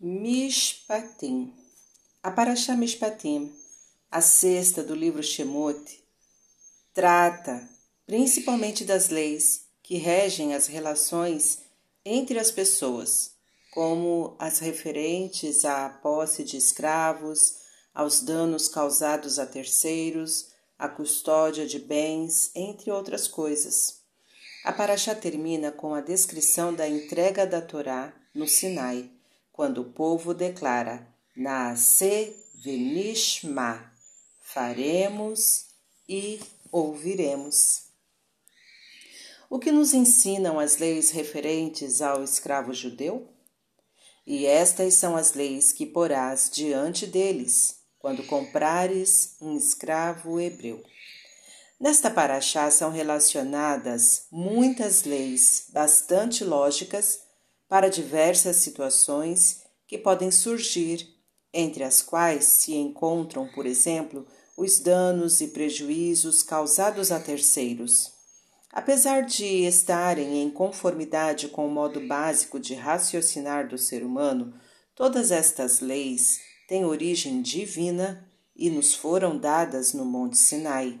Mishpatim. A Parashá Mishpatim, a sexta do livro Shemot, trata principalmente das leis que regem as relações entre as pessoas, como as referentes à posse de escravos, aos danos causados a terceiros, à custódia de bens, entre outras coisas. A Paraxá termina com a descrição da entrega da Torá no Sinai, quando o povo declara Naase venishma, faremos e ouviremos. O que nos ensinam as leis referentes ao escravo judeu? E estas são as leis que porás diante deles, quando comprares um escravo hebreu. Nesta paraxá são relacionadas muitas leis bastante lógicas para diversas situações que podem surgir, entre as quais se encontram, por exemplo, os danos e prejuízos causados a terceiros. Apesar de estarem em conformidade com o modo básico de raciocinar do ser humano, todas estas leis têm origem divina e nos foram dadas no Monte Sinai.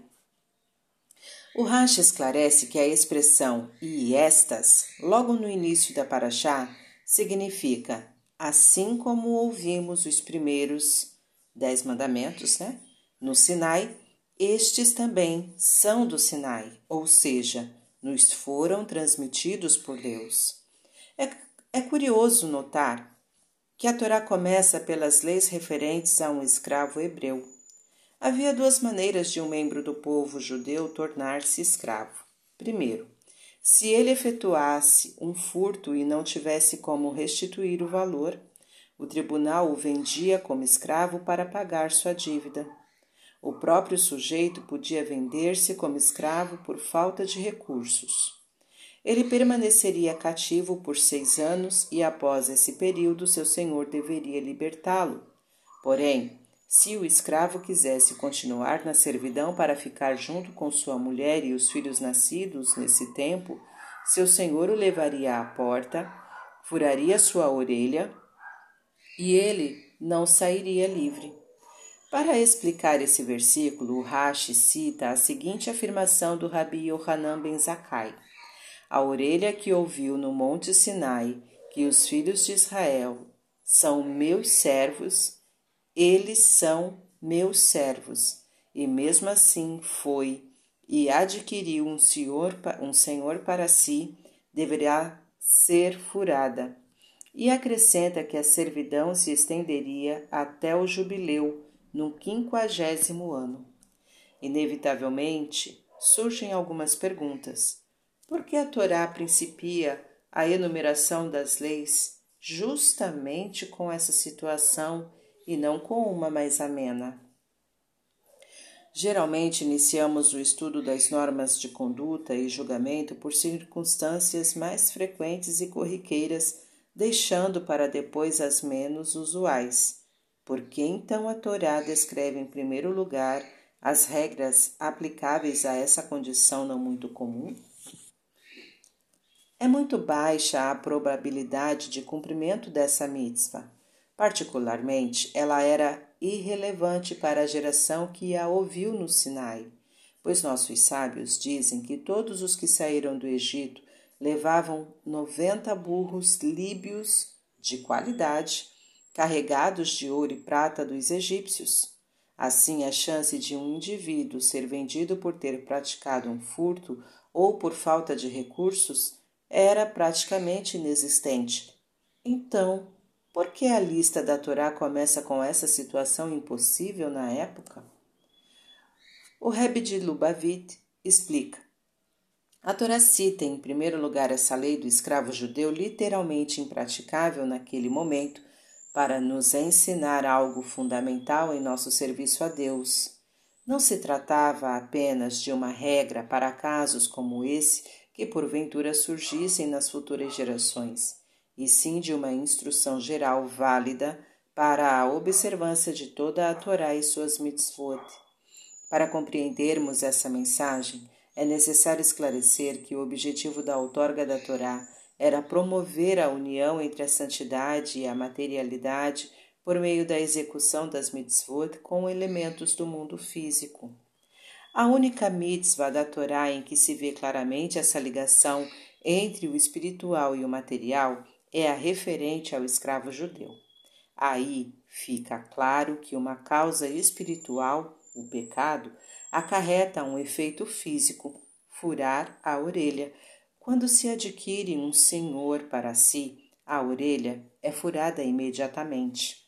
O Rashi esclarece que a expressão e estas, logo no início da Paraxá, significa assim como ouvimos os primeiros dez mandamentos, né? No Sinai, estes também são do Sinai, ou seja, nos foram transmitidos por Deus. É, é curioso notar que a Torá começa pelas leis referentes a um escravo hebreu. Havia duas maneiras de um membro do povo judeu tornar-se escravo. Primeiro, se ele efetuasse um furto e não tivesse como restituir o valor, o tribunal o vendia como escravo para pagar sua dívida. O próprio sujeito podia vender-se como escravo por falta de recursos. Ele permaneceria cativo por seis anos e, após esse período, seu senhor deveria libertá-lo. Porém, se o escravo quisesse continuar na servidão para ficar junto com sua mulher e os filhos nascidos nesse tempo, seu senhor o levaria à porta, furaria sua orelha e ele não sairia livre. Para explicar esse versículo, o Rashi cita a seguinte afirmação do Rabi Yohanan ben Zakkai. A orelha que ouviu no monte Sinai que os filhos de Israel são meus servos, eles são meus servos, e mesmo assim foi e adquiriu um senhor, um senhor para si, deverá ser furada. E acrescenta que a servidão se estenderia até o jubileu no quinquagésimo ano. Inevitavelmente, surgem algumas perguntas. Por que a Torá principia a enumeração das leis justamente com essa situação e não com uma mais amena? Geralmente iniciamos o estudo das normas de conduta e julgamento por circunstâncias mais frequentes e corriqueiras, deixando para depois as menos usuais. Por que então a Torá descreve em primeiro lugar as regras aplicáveis a essa condição não muito comum? É muito baixa a probabilidade de cumprimento dessa mitzvah. Particularmente, ela era irrelevante para a geração que a ouviu no Sinai, pois nossos sábios dizem que todos os que saíram do Egito levavam noventa burros líbios de qualidade carregados de ouro e prata dos egípcios. Assim, a chance de um indivíduo ser vendido por ter praticado um furto ou por falta de recursos era praticamente inexistente. Então, por que a lista da Torá começa com essa situação impossível na época? O Rebbe de Lubavitch explica. A Torá cita em primeiro lugar essa lei do escravo judeu literalmente impraticável naquele momento para nos ensinar algo fundamental em nosso serviço a Deus. Não se tratava apenas de uma regra para casos como esse que porventura surgissem nas futuras gerações, e sim de uma instrução geral válida para a observância de toda a Torá e suas mitzvot. Para compreendermos essa mensagem, é necessário esclarecer que o objetivo da outorga da Torá era promover a união entre a santidade e a materialidade por meio da execução das mitzvot com elementos do mundo físico. A única mitzvah da Torá em que se vê claramente essa ligação entre o espiritual e o material é a referente ao escravo judeu. Aí fica claro que uma causa espiritual, o pecado, acarreta um efeito físico, furar a orelha. Quando se adquire um senhor para si, a orelha é furada imediatamente.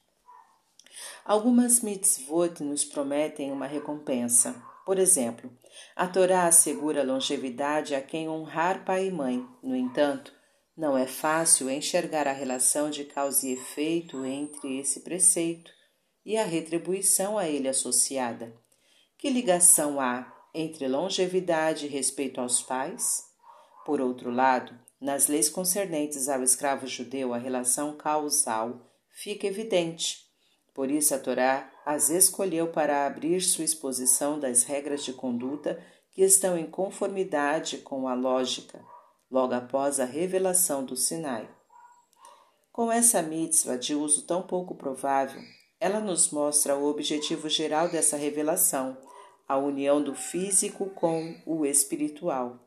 Algumas mitzvot nos prometem uma recompensa. Por exemplo, a Torá assegura longevidade a quem honrar pai e mãe. No entanto, não é fácil enxergar a relação de causa e efeito entre esse preceito e a retribuição a ele associada. Que ligação há entre longevidade e respeito aos pais? Por outro lado, nas leis concernentes ao escravo judeu, a relação causal fica evidente. Por isso, a Torá as escolheu para abrir sua exposição das regras de conduta que estão em conformidade com a lógica, logo após a revelação do Sinai. Com essa mitzvah de uso tão pouco provável, ela nos mostra o objetivo geral dessa revelação, a união do físico com o espiritual.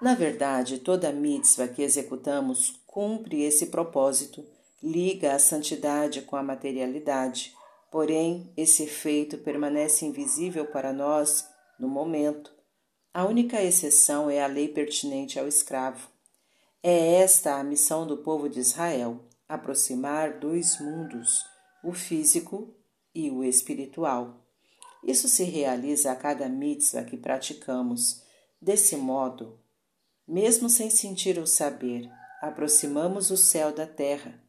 Na verdade, toda mitzvah que executamos cumpre esse propósito liga a santidade com a materialidade, porém esse efeito permanece invisível para nós no momento. A única exceção é a lei pertinente ao escravo. É esta a missão do povo de Israel: aproximar dois mundos, o físico e o espiritual. Isso se realiza a cada mitzvah que praticamos. Desse modo, mesmo sem sentir ou saber, aproximamos o céu da terra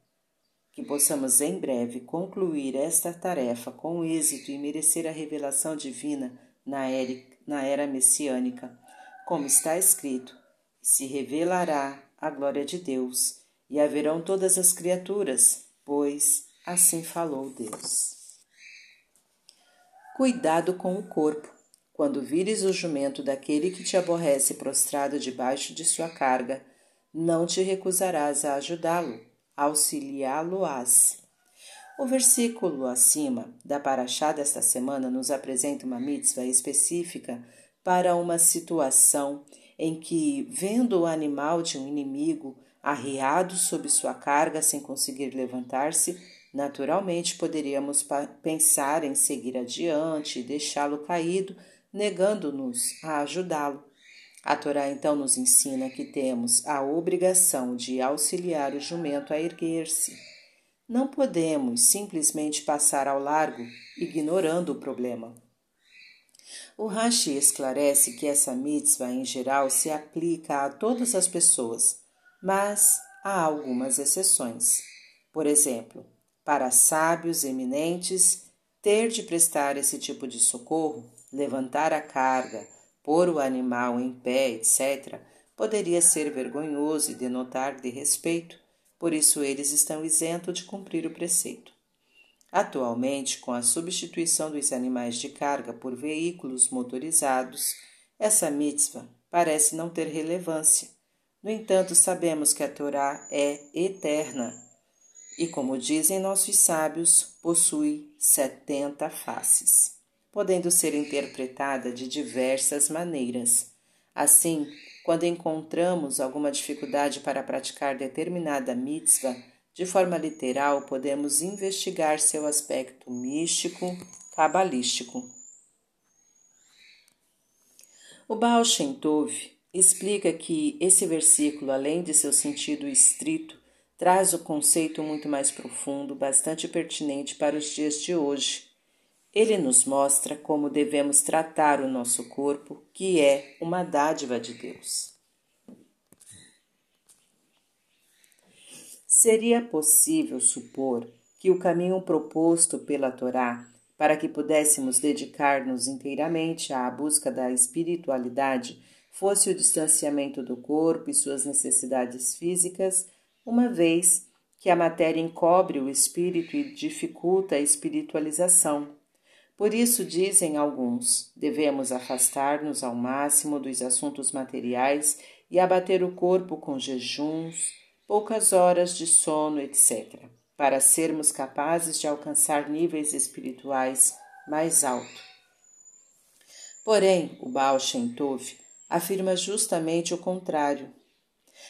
que possamos em breve concluir esta tarefa com êxito e merecer a revelação divina na era, messiânica, como está escrito: se revelará a glória de Deus, e haverão todas as criaturas, pois assim falou Deus. Cuidado com o corpo. Quando vires o jumento daquele que te aborrece prostrado debaixo de sua carga, não te recusarás a ajudá-lo auxiliá-lo-ás. O versículo acima da Paraxá desta semana nos apresenta uma mitzvah específica para uma situação em que, vendo o animal de um inimigo arriado sob sua carga sem conseguir levantar-se, naturalmente poderíamos pensar em seguir adiante e deixá-lo caído, negando-nos a ajudá-lo. A Torá então nos ensina que temos a obrigação de auxiliar o jumento a erguer-se. Não podemos simplesmente passar ao largo, ignorando o problema. O Rashi esclarece que essa mitzvah em geral se aplica a todas as pessoas, mas há algumas exceções. Por exemplo, para sábios eminentes, ter de prestar esse tipo de socorro, levantar a carga, pôr o animal em pé, etc., poderia ser vergonhoso e denotar de respeito, por isso eles estão isentos de cumprir o preceito. Atualmente, com a substituição dos animais de carga por veículos motorizados, essa mitzvah parece não ter relevância. No entanto, sabemos que a Torá é eterna e, como dizem nossos sábios, possui setenta faces podendo ser interpretada de diversas maneiras. Assim, quando encontramos alguma dificuldade para praticar determinada mitzvah, de forma literal, podemos investigar seu aspecto místico, cabalístico. O Baal Shem Tov explica que esse versículo, além de seu sentido estrito, traz o conceito muito mais profundo, bastante pertinente para os dias de hoje ele nos mostra como devemos tratar o nosso corpo, que é uma dádiva de Deus. Seria possível supor que o caminho proposto pela Torá para que pudéssemos dedicar-nos inteiramente à busca da espiritualidade fosse o distanciamento do corpo e suas necessidades físicas, uma vez que a matéria encobre o espírito e dificulta a espiritualização por isso, dizem alguns, devemos afastar-nos ao máximo dos assuntos materiais e abater o corpo com jejuns, poucas horas de sono, etc., para sermos capazes de alcançar níveis espirituais mais altos. Porém, o Baal Shem Tov afirma justamente o contrário.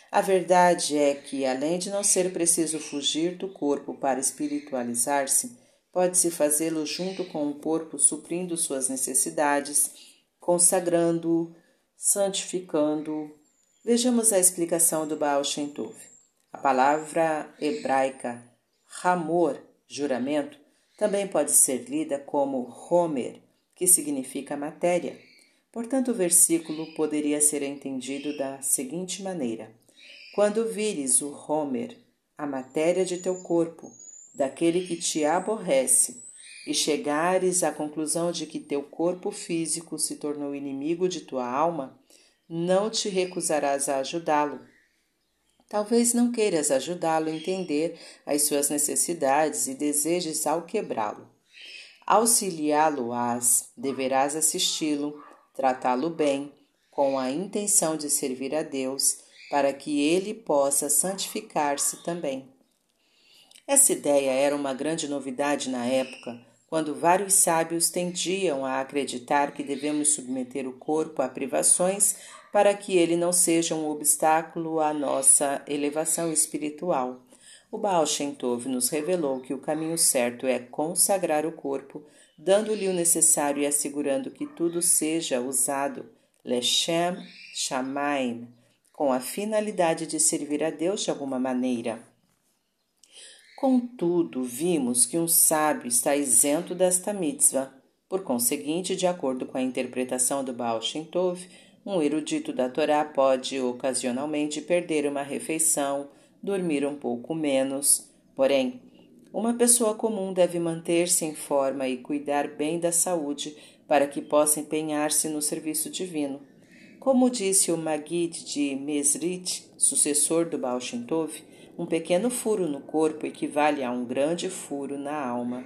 A verdade é que, além de não ser preciso fugir do corpo para espiritualizar-se, pode-se fazê-lo junto com o corpo suprindo suas necessidades, consagrando-o, santificando-o. Vejamos a explicação do Baal Shem Tov. A palavra hebraica Hamor, juramento, também pode ser lida como Homer, que significa matéria. Portanto, o versículo poderia ser entendido da seguinte maneira: Quando vires o Homer, a matéria de teu corpo, daquele que te aborrece, e chegares à conclusão de que teu corpo físico se tornou inimigo de tua alma, não te recusarás a ajudá-lo. Talvez não queiras ajudá-lo a entender as suas necessidades e desejes ao quebrá-lo. Auxiliá-lo-ás, deverás assisti-lo, tratá-lo bem, com a intenção de servir a Deus, para que ele possa santificar-se também. Essa ideia era uma grande novidade na época, quando vários sábios tendiam a acreditar que devemos submeter o corpo a privações para que ele não seja um obstáculo à nossa elevação espiritual. O Baal Shem Tov nos revelou que o caminho certo é consagrar o corpo, dando-lhe o necessário e assegurando que tudo seja usado Lechem Shamaim, com a finalidade de servir a Deus de alguma maneira. Contudo, vimos que um sábio está isento desta mitzvah. Por conseguinte, de acordo com a interpretação do Baal Shem Tov, um erudito da Torá pode ocasionalmente perder uma refeição, dormir um pouco menos. Porém, uma pessoa comum deve manter-se em forma e cuidar bem da saúde para que possa empenhar-se no serviço divino. Como disse o Magid de Mesrit, sucessor do Baal Shem Tov, um pequeno furo no corpo equivale a um grande furo na alma.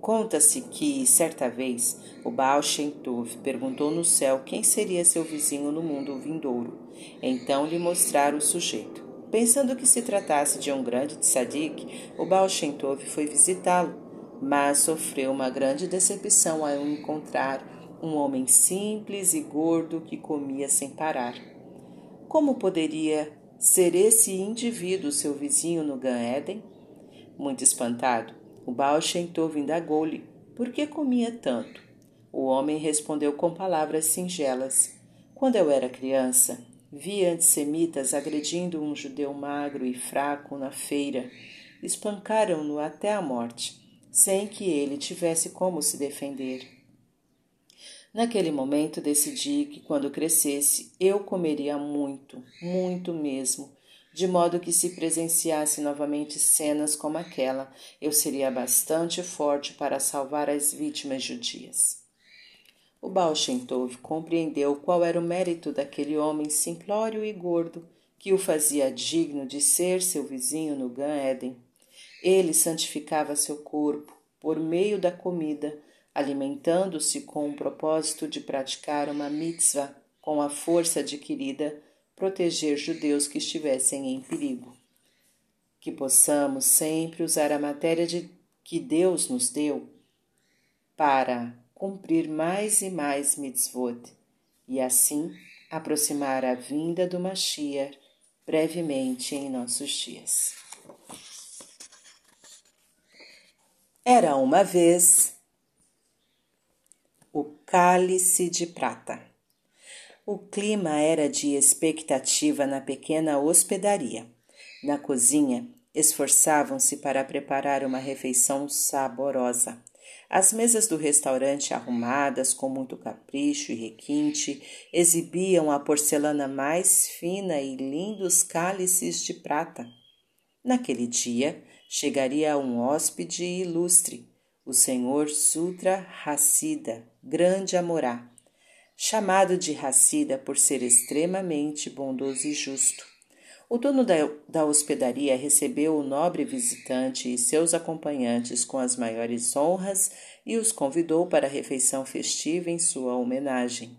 Conta-se que, certa vez, o Baal Shem Tov perguntou no céu quem seria seu vizinho no mundo vindouro. Então lhe mostraram o sujeito. Pensando que se tratasse de um grande tzadik, o Baal Shem Tov foi visitá-lo, mas sofreu uma grande decepção ao encontrar um homem simples e gordo que comia sem parar. Como poderia ser esse indivíduo seu vizinho no Gan Eden? Muito espantado, o Baal Shem Tov indagou-lhe por que comia tanto. O homem respondeu com palavras singelas. Quando eu era criança, vi antissemitas agredindo um judeu magro e fraco na feira. Espancaram-no até a morte, sem que ele tivesse como se defender. Naquele momento decidi que quando crescesse eu comeria muito, muito mesmo, de modo que se presenciasse novamente cenas como aquela, eu seria bastante forte para salvar as vítimas judias. O Baal Shem Tov compreendeu qual era o mérito daquele homem simplório e gordo que o fazia digno de ser seu vizinho no Gan Eden. Ele santificava seu corpo por meio da comida, alimentando-se com o propósito de praticar uma mitzvah com a força adquirida, proteger judeus que estivessem em perigo. Que possamos sempre usar a matéria de, que Deus nos deu para cumprir mais e mais mitzvot e assim aproximar a vinda do Mashiach brevemente em nossos dias. Era uma vez o cálice de prata. O clima era de expectativa na pequena hospedaria. Na cozinha, esforçavam-se para preparar uma refeição saborosa. As mesas do restaurante, arrumadas com muito capricho e requinte, exibiam a porcelana mais fina e lindos cálices de prata. Naquele dia, chegaria um hóspede ilustre, o senhor Sutra Hassida, grande Amorá, chamado de Hassida por ser extremamente bondoso e justo. O dono da, da hospedaria recebeu o nobre visitante e seus acompanhantes com as maiores honras e os convidou para a refeição festiva em sua homenagem.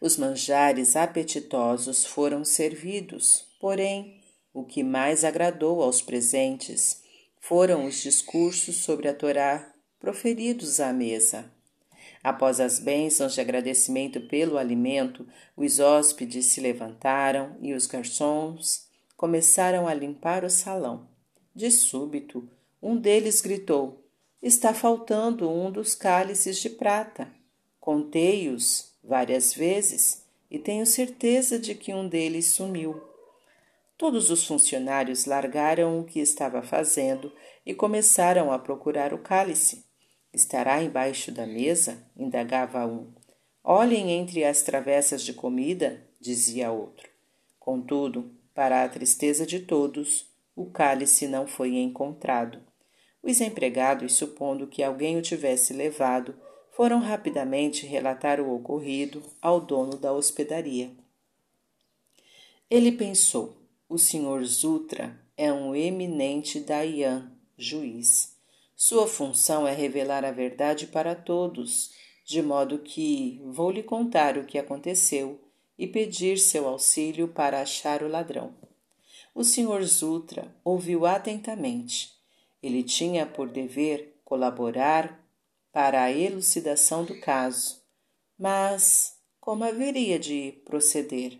Os manjares apetitosos foram servidos, porém, o que mais agradou aos presentes foram os discursos sobre a Torá proferidos à mesa. Após as bênçãos de agradecimento pelo alimento, os hóspedes se levantaram e os garçons começaram a limpar o salão. De súbito, um deles gritou: Está faltando um dos cálices de prata. Contei-os várias vezes e tenho certeza de que um deles sumiu. Todos os funcionários largaram o que estava fazendo e começaram a procurar o cálice. Estará embaixo da mesa? indagava um. Olhem entre as travessas de comida, dizia outro. Contudo, para a tristeza de todos, o cálice não foi encontrado. Os empregados, supondo que alguém o tivesse levado, foram rapidamente relatar o ocorrido ao dono da hospedaria. Ele pensou: o Sr. Zutra é um eminente Dayan, juiz. Sua função é revelar a verdade para todos, de modo que vou lhe contar o que aconteceu e pedir seu auxílio para achar o ladrão. O Sr. Zutra ouviu atentamente. Ele tinha por dever colaborar para a elucidação do caso, mas como haveria de proceder?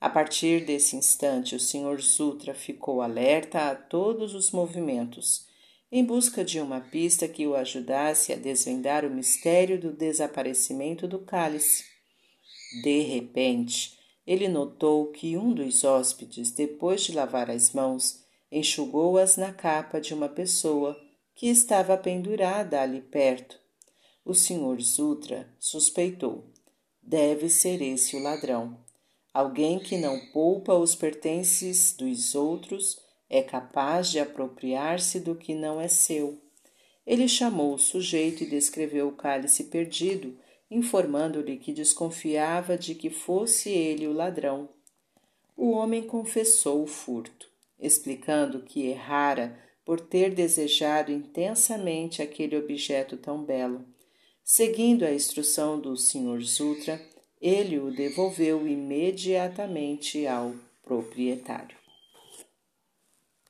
A partir desse instante, o Sr. Zutra ficou alerta a todos os movimentos em busca de uma pista que o ajudasse a desvendar o mistério do desaparecimento do cálice. De repente, ele notou que um dos hóspedes, depois de lavar as mãos, enxugou-as na capa de uma pessoa que estava pendurada ali perto. O Sr. Zutra suspeitou. Deve ser esse o ladrão. Alguém que não poupa os pertences dos outros é capaz de apropriar-se do que não é seu. Ele chamou o sujeito e descreveu o cálice perdido, informando-lhe que desconfiava de que fosse ele o ladrão. O homem confessou o furto, explicando que errara por ter desejado intensamente aquele objeto tão belo. Seguindo a instrução do Sr. Zutra, ele o devolveu imediatamente ao proprietário.